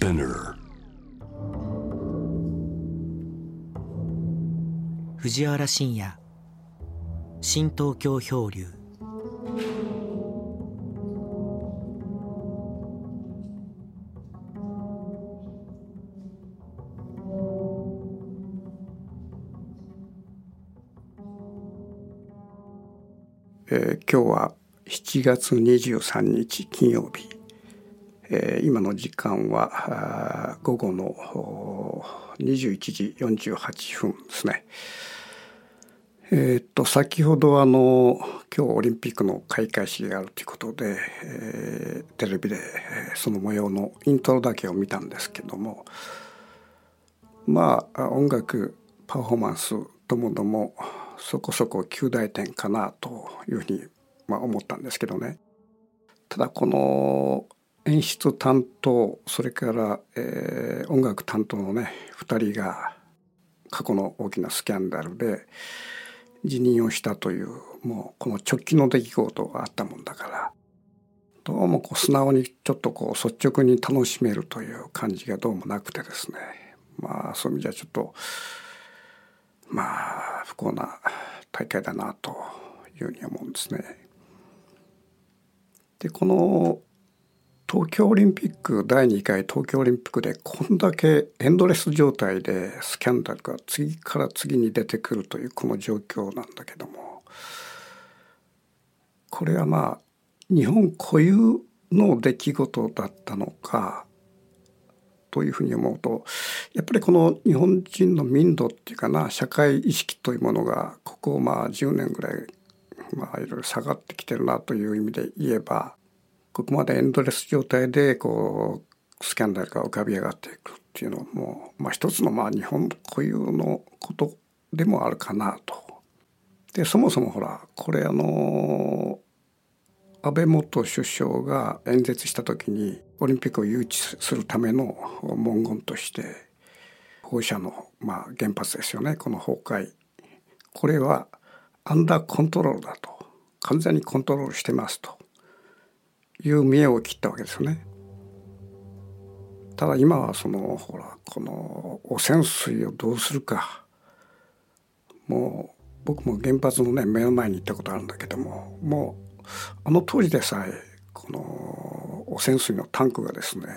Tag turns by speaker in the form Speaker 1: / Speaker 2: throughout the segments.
Speaker 1: Spinner
Speaker 2: 藤原信也。新東京漂流。
Speaker 3: えー今日は7月23日金曜日、え今の時間は午後の21時48分ですね。えーっと先ほどあの今日オリンピックの開会式があるということで、えーテレビでその模様のイントロだけを見たんですけどもまあ音楽パフォーマンスともどもそこそこ9大点かなというふうにまあ思ったんですけどねただこの演出担当それから、えー音楽担当のね2人が過去の大きなスキャンダルで辞任をしたというもうこの直近の出来事があったもんだからどうもこう素直にちょっとこう率直に楽しめるという感じがどうもなくてですねまあそういう意味じゃちょっとまあ不幸な大会だなというふうに思うんですね。でこの東京オリンピック第2回東京オリンピックでこんだけエンドレス状態でスキャンダルが次から次に出てくるというこの状況なんだけどもこれはまあ日本固有の出来事だったのかというふうに思うとやっぱりこの日本人の民度っていうかな社会意識というものがここまあ10年ぐらいまあいろいろ下がってきてるなという意味で言えばここまでエンドレス状態でこうスキャンダルが浮かび上がっていくっていうのも、まあ、一つのまあ日本固有のことでもあるかなと。でそもそもほらこれあの安倍元首相が演説した時にオリンピックを誘致するための文言として放射の、まあ、原発ですよね。この崩壊。これはアンダーコントロールだと。完全にコントロールしてますと。いう見栄を切ったわけですよね。ただ今はそのほらこの汚染水をどうするかもう僕も原発のね目の前に行ったことあるんだけどももうあの当時でさえこの汚染水のタンクがですね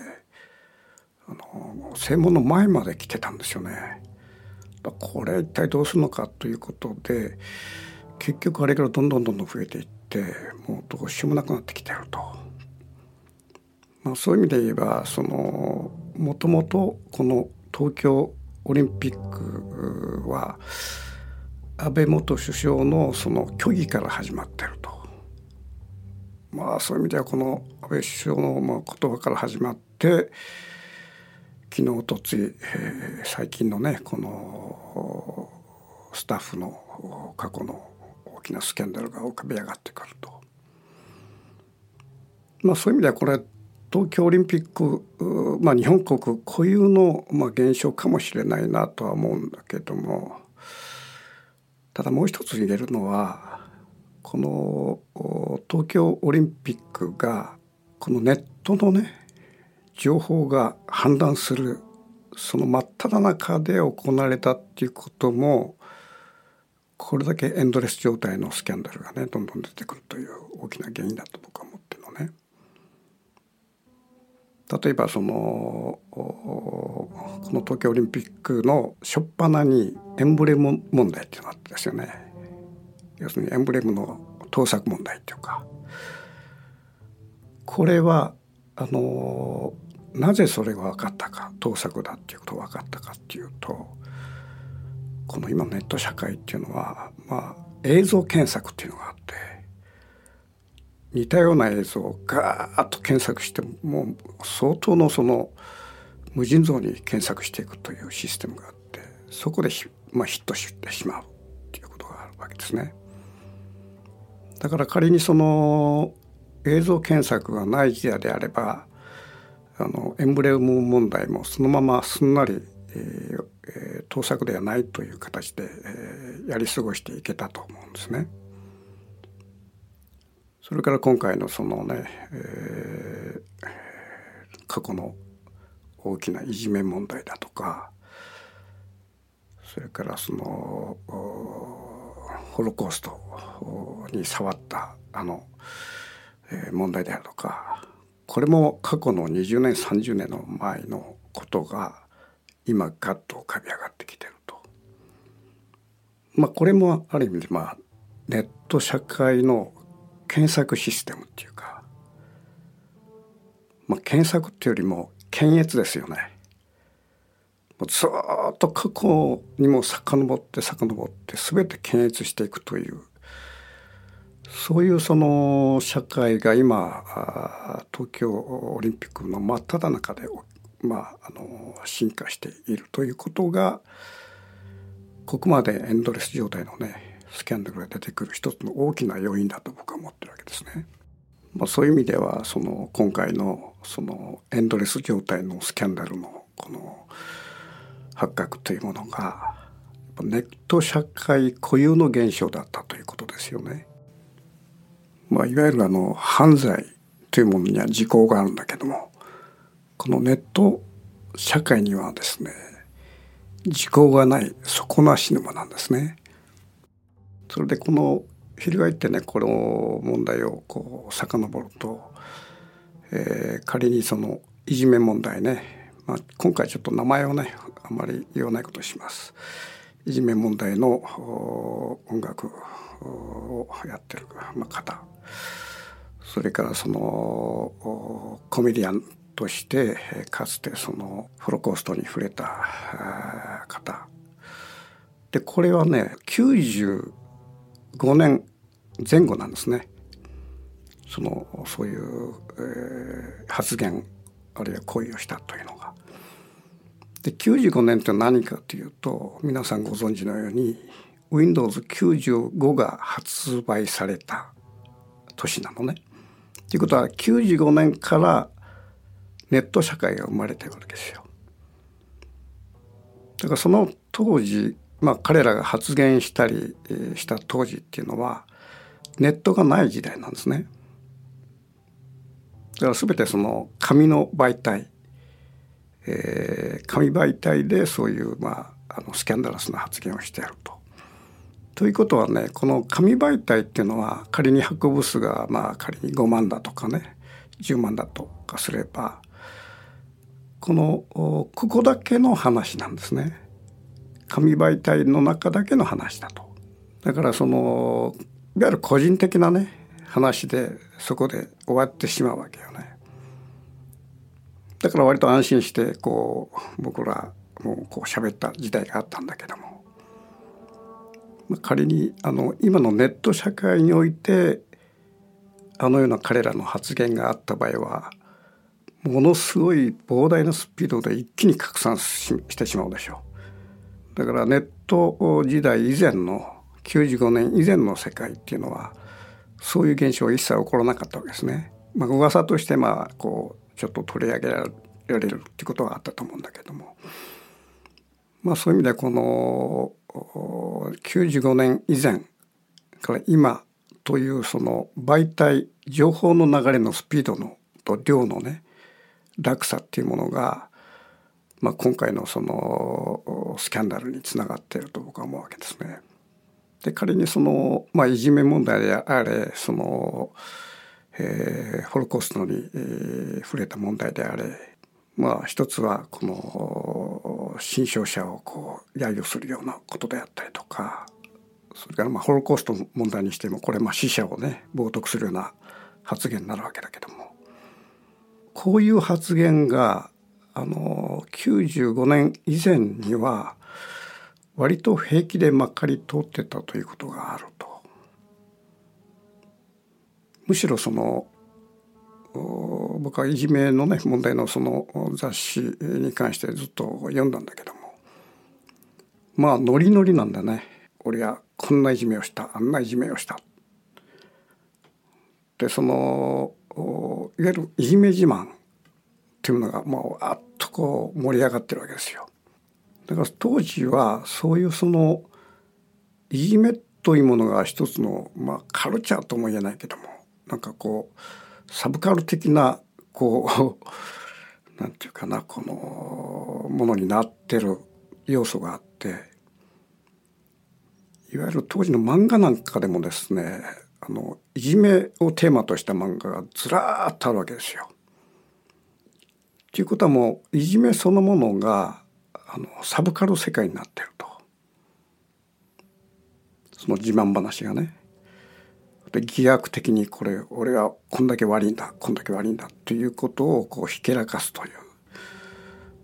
Speaker 3: あの正門の前まで来てたんですよね。これ一体どうするのかということで結局あれからどんどんどんどん増えていってもうどうしようもなくなってきてると。まあ、そういう意味で言えばそのもともとこの東京オリンピックは安倍元首相のその虚偽から始まってると。まあそういう意味ではこの安倍首相のまあ言葉から始まって昨日とつい、えー最近のねこのスタッフの過去の大きなスキャンダルが浮かび上がってくると。まあそういう意味ではこれ東京オリンピック、まあ、日本国固有の、まあ、現象かもしれないなとは思うんだけどもただもう一つ言えるのはこの東京オリンピックがこのネットのね情報が氾濫するその真っ只中で行われたっていうこともこれだけエンドレス状態のスキャンダルがねどんどん出てくるという大きな原因だと僕は思ってるのね。例えばそのこの東京オリンピックの初っ端にエンブレム問題っていうのがあったんですよね。要するにエンブレムの盗作問題っていうかこれはあのなぜそれが分かったか盗作だっていうことが分かったかっていうとこの今ネット社会っていうのはまあ映像検索っていうのがあって似たような映像をガーッと検索してもう相当のその無尽蔵に検索していくというシステムがあってそこで,、まあ、ヒットしてしまうっていうことがあるわけですね。だから仮にその映像検索がない時代であればあのエンブレム問題もそのまますんなり、えーえー盗作ではないという形で、えーやり過ごしていけたと思うんですね。それから今回のそのね、えー過去の大きないじめ問題だとかそれからそのホロコーストに触ったあの、えー、問題であるとかこれも過去の20年30年の前のことが今ガッと浮かび上がってきてると。まあこれもある意味でまあネット社会の検索システムっていうか、まあ、検索っていうよりも検閲ですよね。もうずっと過去にも遡って遡って全て検閲していくというそういうその社会が今東京オリンピックの真っ只中で、まあ、あの進化しているということがここまでエンドレス状態のねスキャンダルが出てくる一つの大きな要因だと僕は思ってるわけですね。まあ、そういう意味ではその今回のそのエンドレス状態のスキャンダルのこの発覚というものがネット社会固有の現象だったということですよね。まあ、いわゆるあの犯罪というものには時効があるんだけどもこのネット社会にはですね時効がない底なし沼なんですね。それでこの翻ってねこの問題をこう遡ると、えー、仮にそのいじめ問題ね、まあ、今回ちょっと名前をねあんまり言わないことします。いじめ問題の音楽をやってる方それからそのコメディアンとしてかつてそのホロコーストに触れた方でこれはね5年前後なんですねそのそういう、えー、発言あるいは行為をしたというのが。で95年って何かというと皆さんご存知のように Windows95 が発売された年なのね。ということは95年からネット社会が生まれてるわけですよ。だからその当時、まあ、彼らが発言したりした当時っていうのはネットがない時代なんですね。だから全てその紙の媒体えー、紙媒体でそういう、まあ、あのスキャンダラスな発言をしてやると。ということはねこの紙媒体っていうのは仮に博物数がまあ仮に5万だとかね10万だとかすればこのここだけの話なんですね。紙媒体の中だけの話だと。だからそのいわゆる個人的なね話でそこで終わってしまうわけよね。だから割と安心してこう僕らもうこう喋った時代があったんだけども、ま、仮にあの今のネット社会においてあのような彼らの発言があった場合はものすごい膨大なスピードで一気に拡散してしまうでしょう。だからネット時代以前の95年以前の世界っていうのはそういう現象は一切起こらなかったわけですね。まあ、噂としてまあこうちょっと取り上げられるっていうことがあったと思うんだけどもまあそういう意味でこの95年以前から今というその媒体情報の流れのスピードのと量のね落差っていうものが、まあ、今回のそのスキャンダルにつながっていると僕は思うわけですね。で仮にその、まあ、いじめ問題であれそのえー、ホロコーストに、えー、触れた問題であれまあ一つはこの新商者をこう揶揄するようなことであったりとかそれからまあホロコースト問題にしてもこれまあ死者をね冒涜するような発言になるわけだけどもこういう発言があの95年以前には割と平気でまかり通ってたということがあると。むしろその僕はいじめのね問題のその雑誌に関してずっと読んだんだけどもまあノリノリなんだね俺はこんないじめをしたあんないじめをした。でそのいわゆるいじめ自慢っていうのがもうあっとこう盛り上がってるわけですよ。だから当時はそういうそのいじめというものが一つの、まあ、カルチャーとも言えないけどもなんかこうサブカル的なこうなんていうかなこのものになってる要素があっていわゆる当時の漫画なんかでもですねあのいじめをテーマとした漫画がずらーっとあるわけですよ。ということはもういじめそのものがあのサブカル世界になってると。その自慢話がね。で偽悪的にこれ俺はこんだけ悪いんだこんだけ悪いんだということをこうひけらかすという、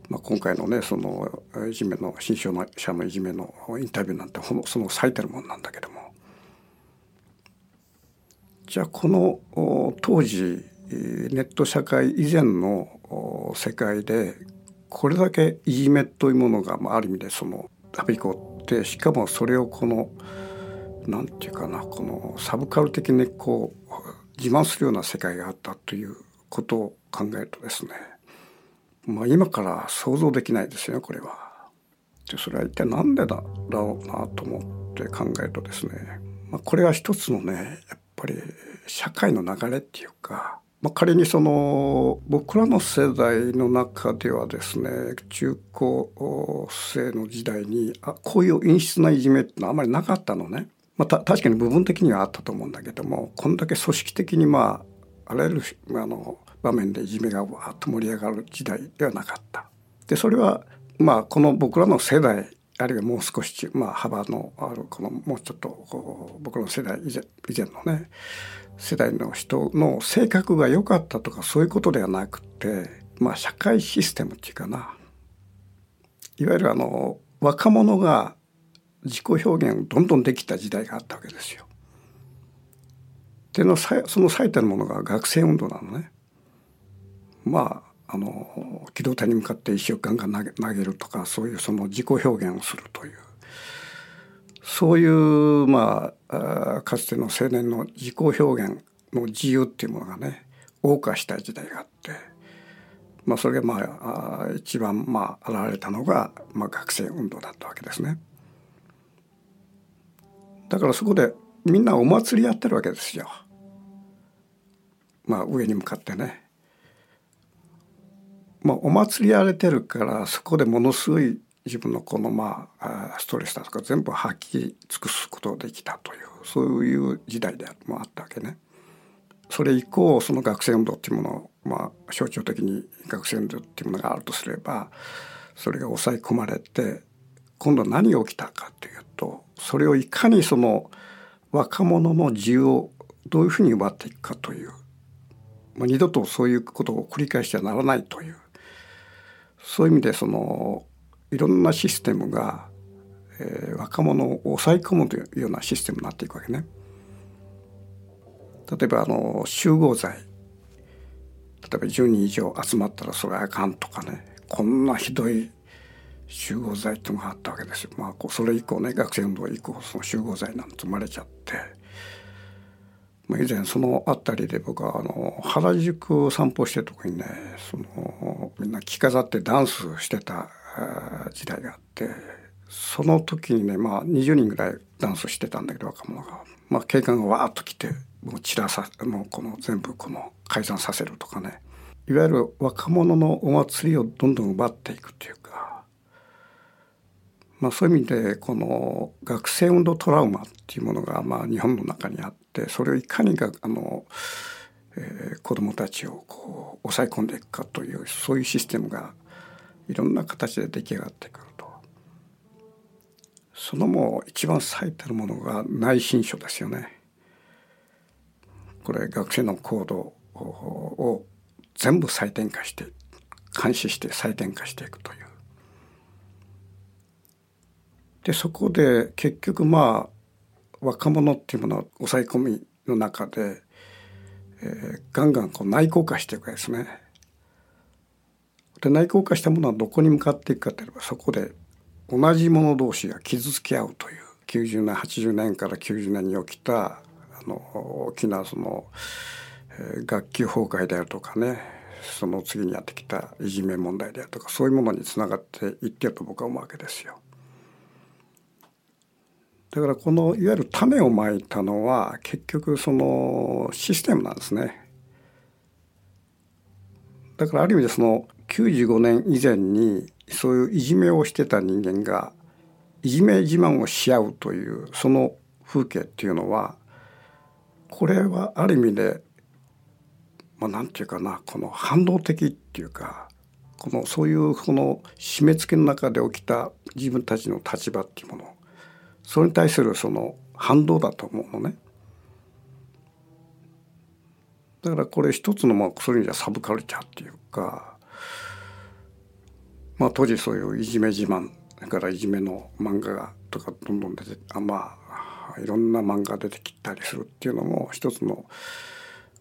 Speaker 3: まあ、今回のねそのいじめの新章者のいじめのインタビューなんてその最たるものなんだけども。じゃあこの当時ネット社会以前の世界でこれだけいじめというものが、まあ、ある意味でそのはびこってしかもそれをこのなんていうかなこのサブカル的にこう自慢するような世界があったということを考えるとですねまあ今から想像できないですよこれは。でそれは一体何でだろうなと思って考えるとですね、まあ、これは一つのねやっぱり社会の流れっていうかまあ、仮にその僕らの世代の中ではですね中高生の時代にあこういう陰湿ないじめってのはあまりなかったのね。まあ、確かに部分的にはあったと思うんだけどもこんだけ組織的にまああらゆるあの場面でいじめがわっと盛り上がる時代ではなかった。でそれはまあこの僕らの世代あるいはもう少し、まあ、幅のあるこのもうちょっとこう僕の世代以前以前のね世代の人の性格が良かったとかそういうことではなくて、まあ、社会システムっていうかないわゆるあの若者が自己表現をどんどんできた時代があったわけですよ。でのその最たるものが学生運動なのね。まああの機動隊に向かって石をガンガン投げ投げるとかそういうその自己表現をするというそういうまあかつての青年の自己表現の自由っていうものがね謳歌した時代があって、まあ、それがまあ一番まあ現れたのが、まあ、学生運動だったわけですね。だからそこでみんなお祭りやってるわけですよ。まあ上に向かってね。まあお祭りやれてるからそこでものすごい自分のこのまあストレスだとか全部吐き尽くすことができたというそういう時代でもあったわけね。それ以降その学生運動っていうものをまあ象徴的に学生運動っていうものがあるとすればそれが抑え込まれて今度何が起きたかというとそれをいかにその若者の自由をどういうふうに奪っていくかという、まあ、二度とそういうことを繰り返してはならないというそういう意味でそのいろんなシステムが、えー、若者を抑え込むというようなシステムになっていくわけね。例えばあの集合罪例えば10人以上集まったらそれはあかんとかねこんなひどい集合罪っていうのがあったわけですよ。まあ、それ以降ね学生運動以降その集合罪なんて生まれちゃって、まあ、以前その辺りで僕はあの原宿を散歩してる時にねそのみんな着飾ってダンスしてた時代があってその時にねまあ20人ぐらいダンスしてたんだけど若者が、まあ、警官がわーっと来てもう散らさもうこの全部この改ざんさせるとかね。いわゆる若者のお祭りをどんどん奪っていくというか、まあ、そういう意味でこの学生運動トラウマっていうものがまあ日本の中にあってそれをいかにがあの、えー、子どもたちをこう抑え込んでいくかというそういうシステムがいろんな形で出来上がってくるとそのもう一番最たるものが内申書ですよね。これ学生の行動を全部採点化して監視して採点化していくという。でそこで結局まあ若者っていうものは抑え込みの中で、えー、ガンガンこう内向化していくわけですね。で内向化したものはどこに向かっていくかといえばそこで同じ者同士が傷つけ合うという90年80年から90年に起きたあの大きなその、えー、学級崩壊であるとかねその次にやってきたいじめ問題であるとかそういうものにつながっていってると僕は思うわけですよ。だからこのいわゆる種をまいたのは結局そのシステムなんですね。だからある意味でその95年以前にそういういじめをしてた人間がいじめ自慢をし合うというその風景っていうのはこれはある意味でまあ、なんていうかなこの反動的っていうかこのそういうこの締め付けの中で起きた自分たちの立場っていうものそれに対するその反動だと思うのね。だからこれ一つのまあそういう意味ではサブカルチャーっていうか、まあ、当時そういういじめ自慢だからいじめの漫画がとかどんどん出てあまあいろんな漫画が出てきたりするっていうのも一つの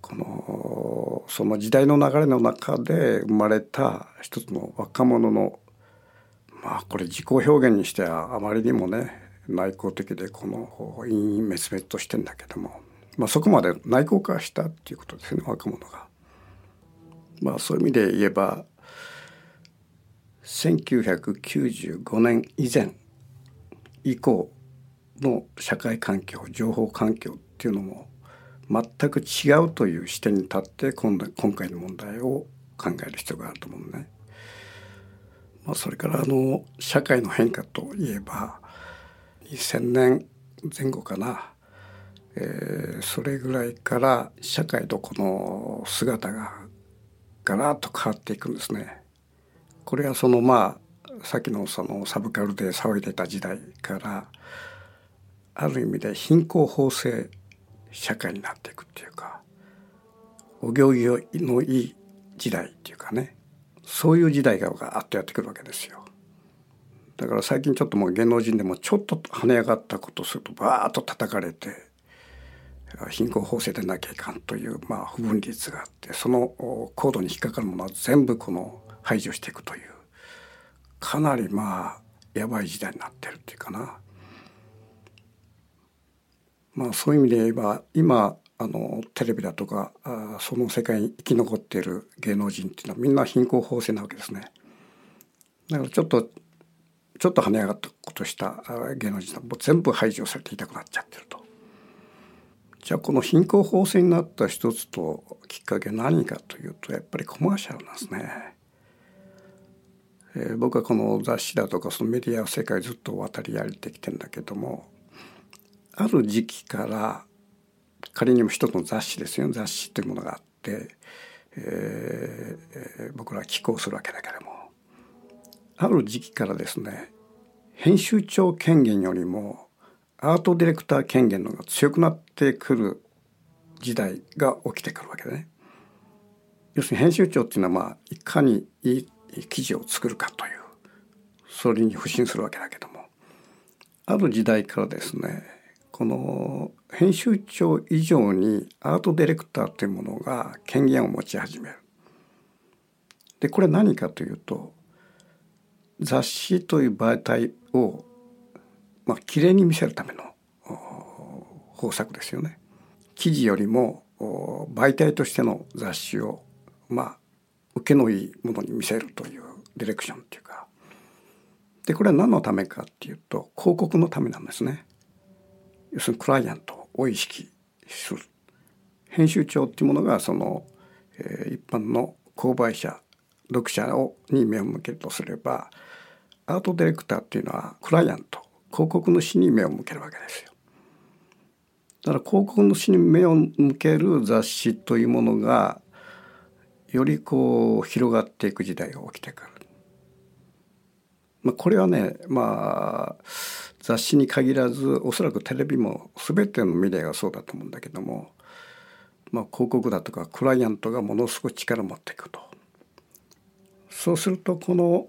Speaker 3: このその時代の流れの中で生まれた一つの若者のまあこれ自己表現にしてはあまりにもね内向的でこの陰滅滅としてんだけども、まあ、そこまで内向化したっていうことですね若者が。まあそういう意味で言えば1995年以前以降の社会環境情報環境っていうのも全く違うという視点に立って今度今回の問題を考える必要があると思うね。まあ、それからあの社会の変化といえば2000年前後かな、えー、それぐらいから社会のこの姿がガラッと変わっていくんですね。これはそのまあさっきのそのサブカルで騒いでた時代からある意味で貧困法制社会になっていくっていうかお行儀のいい時代っていうかねそういう時代がガーッとやってくるわけですよ。だから最近ちょっともう芸能人でもちょっと跳ね上がったことするとバーッと叩かれて貧困法制でなきゃいかんというまあ不分率があってそのコードに引っかかるものは全部この排除していくというかなりまあやばい時代になってるっていうかな。まあ、そういう意味で言えば今あのテレビだとかあその世界に生き残っている芸能人っていうのはみんな貧困法制なわけですね。だからちょっとちょっと跳ね上がったことした芸能人はもう全部排除されていたくなっちゃってると。じゃあこの貧困法制になった一つときっかけ何かというとやっぱりコマーシャルなんですね。えー、僕はこの雑誌だとかそのメディア世界ずっと渡り歩いてきてんだけどもある時期から仮にも一つの雑誌ですよ雑誌というものがあって、えー、僕らは寄稿するわけだけどもある時期からですね編集長権限よりもアートディレクター権限の方が強くなってくる時代が起きてくるわけでね。要するに編集長っていうのはまあいかにいい記事を作るかというそれに不信するわけだけどもある時代からですねこの編集長以上にアートディレクターというものが権限を持ち始める。でこれ何かというと雑誌という媒体をまあ綺麗に見せるための方策ですよね。記事よりも媒体としての雑誌をまあ受けのいいものに見せるというディレクションっていうかでこれは何のためかっていうと広告のためなんですね。要するにクライアントを意識する編集長っていうものがその、えー、一般の購買者読者をに目を向けるとすればアートディレクターっていうのはクライアント広告主に目を向けるわけですよ。だから広告主に目を向ける雑誌というものがよりこう広がっていく時代が起きてくる。まあ、これはねまあ雑誌に限らずおそらくテレビも全てのメディアがそうだと思うんだけども、まあ、広告だとかクライアントがものすごい力を持っていくと。そうするとこの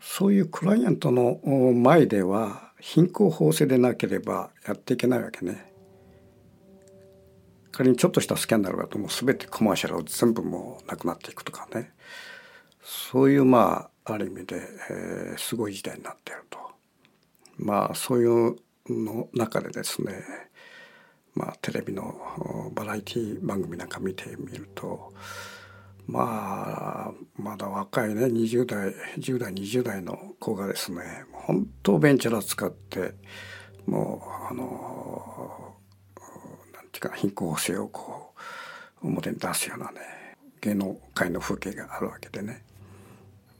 Speaker 3: そういうクライアントの前では貧困法制でなければやっていけないわけね。仮にちょっとしたスキャンダルがともう全てコマーシャルを全部もうなくなっていくとかねそういうまあある意味で、えー、すごい時代になっていると。まあそういうの中でですねまあテレビのバラエティ番組なんか見てみるとまあまだ若いね20代10代20代の子がですね本当ベンチャー使ってもうあのか貧困法制をこう表に出すようなね芸能界の風景があるわけでね。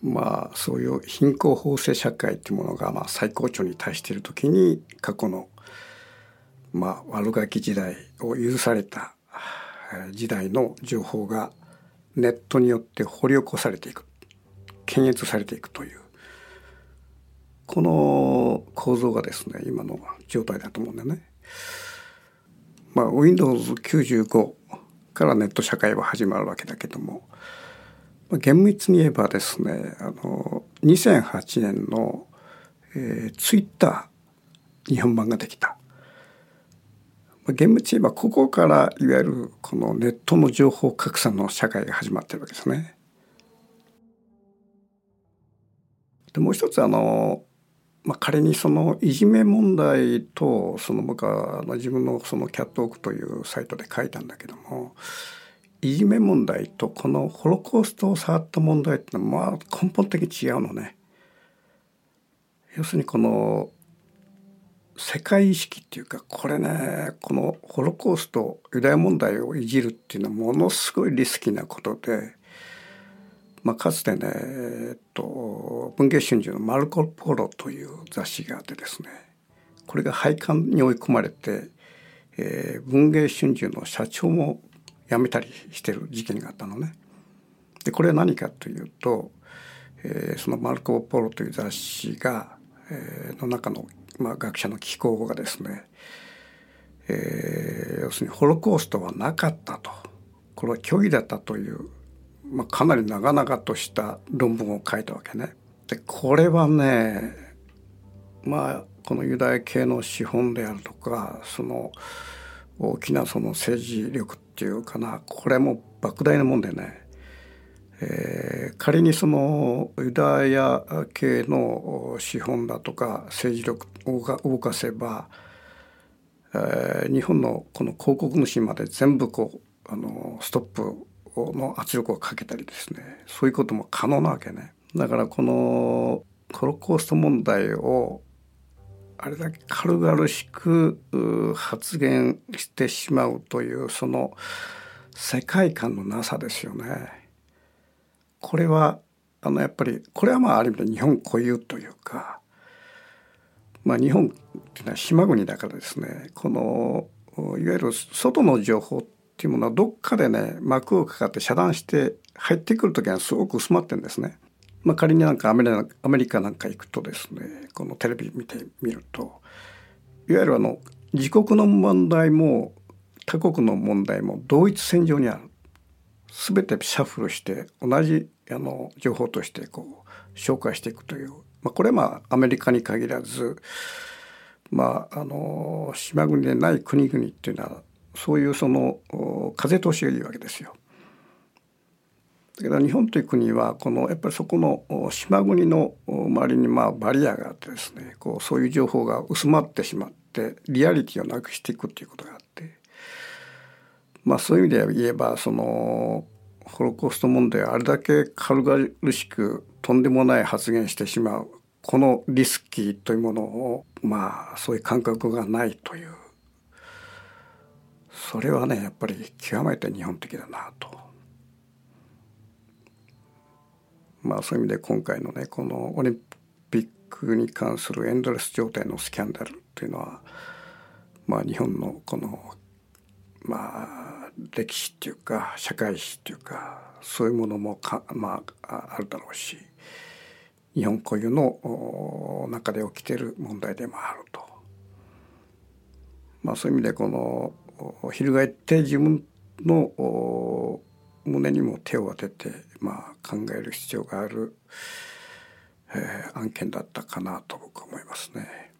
Speaker 3: まあそういう貧困法制社会っていうものがまあ最高潮に達している時に過去のまあ悪ガキ時代を許された時代の情報がネットによって掘り起こされていく検閲されていくというこの構造がですね今の状態だと思うんだよね。まあ、Windows95 からネット社会は始まるわけだけどもまあ厳密に言えばですねあの2008年の、えー、ツイッター日本版ができた。厳密に言えばここからいわゆるこのネットの情報格差の社会が始まってるわけですね。でもう一つあのまあ、仮にそのいじめ問題とその僕は自分のそのキャットオークというサイトで書いたんだけどもいじめ問題とこのホロコーストを触った問題ってのはまあ根本的に違うのね。要するにこの世界意識っていうかこれねこのホロコーストユダヤ問題をいじるっていうのはものすごいリスキーなことでまあ、かつてね、えっと、文藝春秋の「マルコ・ポロ」という雑誌があってですねこれが廃刊に追い込まれて、えー、文藝春秋の社長も辞めたりしてる事件があったのね。でこれは何かというと、えー、その「マルコ・ポロ」という雑誌が、えー、の中の、まあ、学者の機構がですね、えー、要するにホロコーストはなかったとこれは虚偽だったというまあ、かなり長々とした論文を書いたわけね。でこれはねまあこのユダヤ系の資本であるとかその大きなその政治力っていうかなこれも莫大なもんでね、えー、仮にそのユダヤ系の資本だとか政治力を動かせば、えー、日本のこの広告主まで全部こうあのストップの圧力をかけたりですねそういうことも可能なわけね。だからこのホロコースト問題をあれだけ軽々しく発言してしまうというその世界観のなさですよね。これはあのやっぱりこれはまあある意味で日本固有というか、まあ、日本っていうのは島国だからですねこのいわゆる外の情報っていうものはどっかでね幕をかかって遮断して入ってくる時はすごく薄まってんですね。まあ、仮になんかアメリカアメリカなんか行くとですねこのテレビ見てみるといわゆるあの自国の問題も他国の問題も同一線上にある全てシャッフルして同じあの情報としてこう紹介していくという、まあ、これはまあアメリカに限らずまああの島国でない国々っていうのはそういうその風通しがいいわけですよ。だけど日本という国はこのやっぱりそこの島国の周りにまあバリアがあってですねこうそういう情報が薄まってしまってリアリティをなくしていくっていうことがあってまあそういう意味で言えばそのホロコースト問題あれだけ軽々しくとんでもない発言してしまうこのリスキーというものをまあそういう感覚がないというそれはねやっぱり極めて日本的だなと。まあそういう意味で今回のねこのオリンピックに関するエンドレス状態のスキャンダルというのはまあ日本のこのまあ歴史っていうか社会史っていうかそういうものもかまああるだろうし日本固有の中で起きてる問題でもあると。まあそういう意味でこの翻って自分の胸にも手を当てて、まあ、考える必要がある、えー、案件だったかなと僕は思いますね。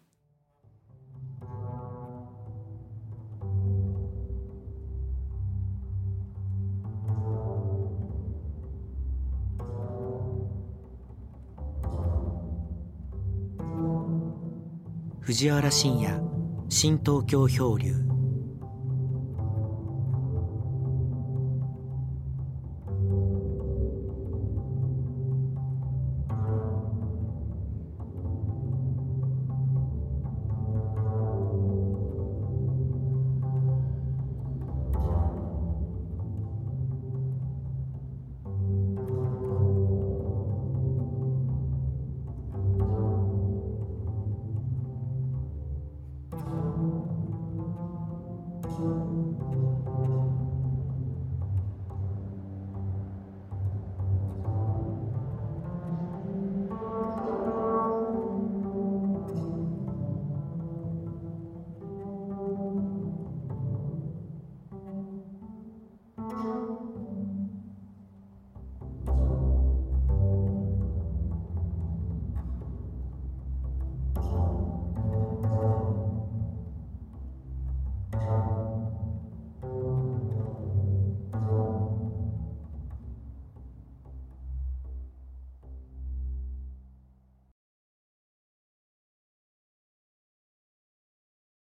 Speaker 2: 藤原信也新東京漂流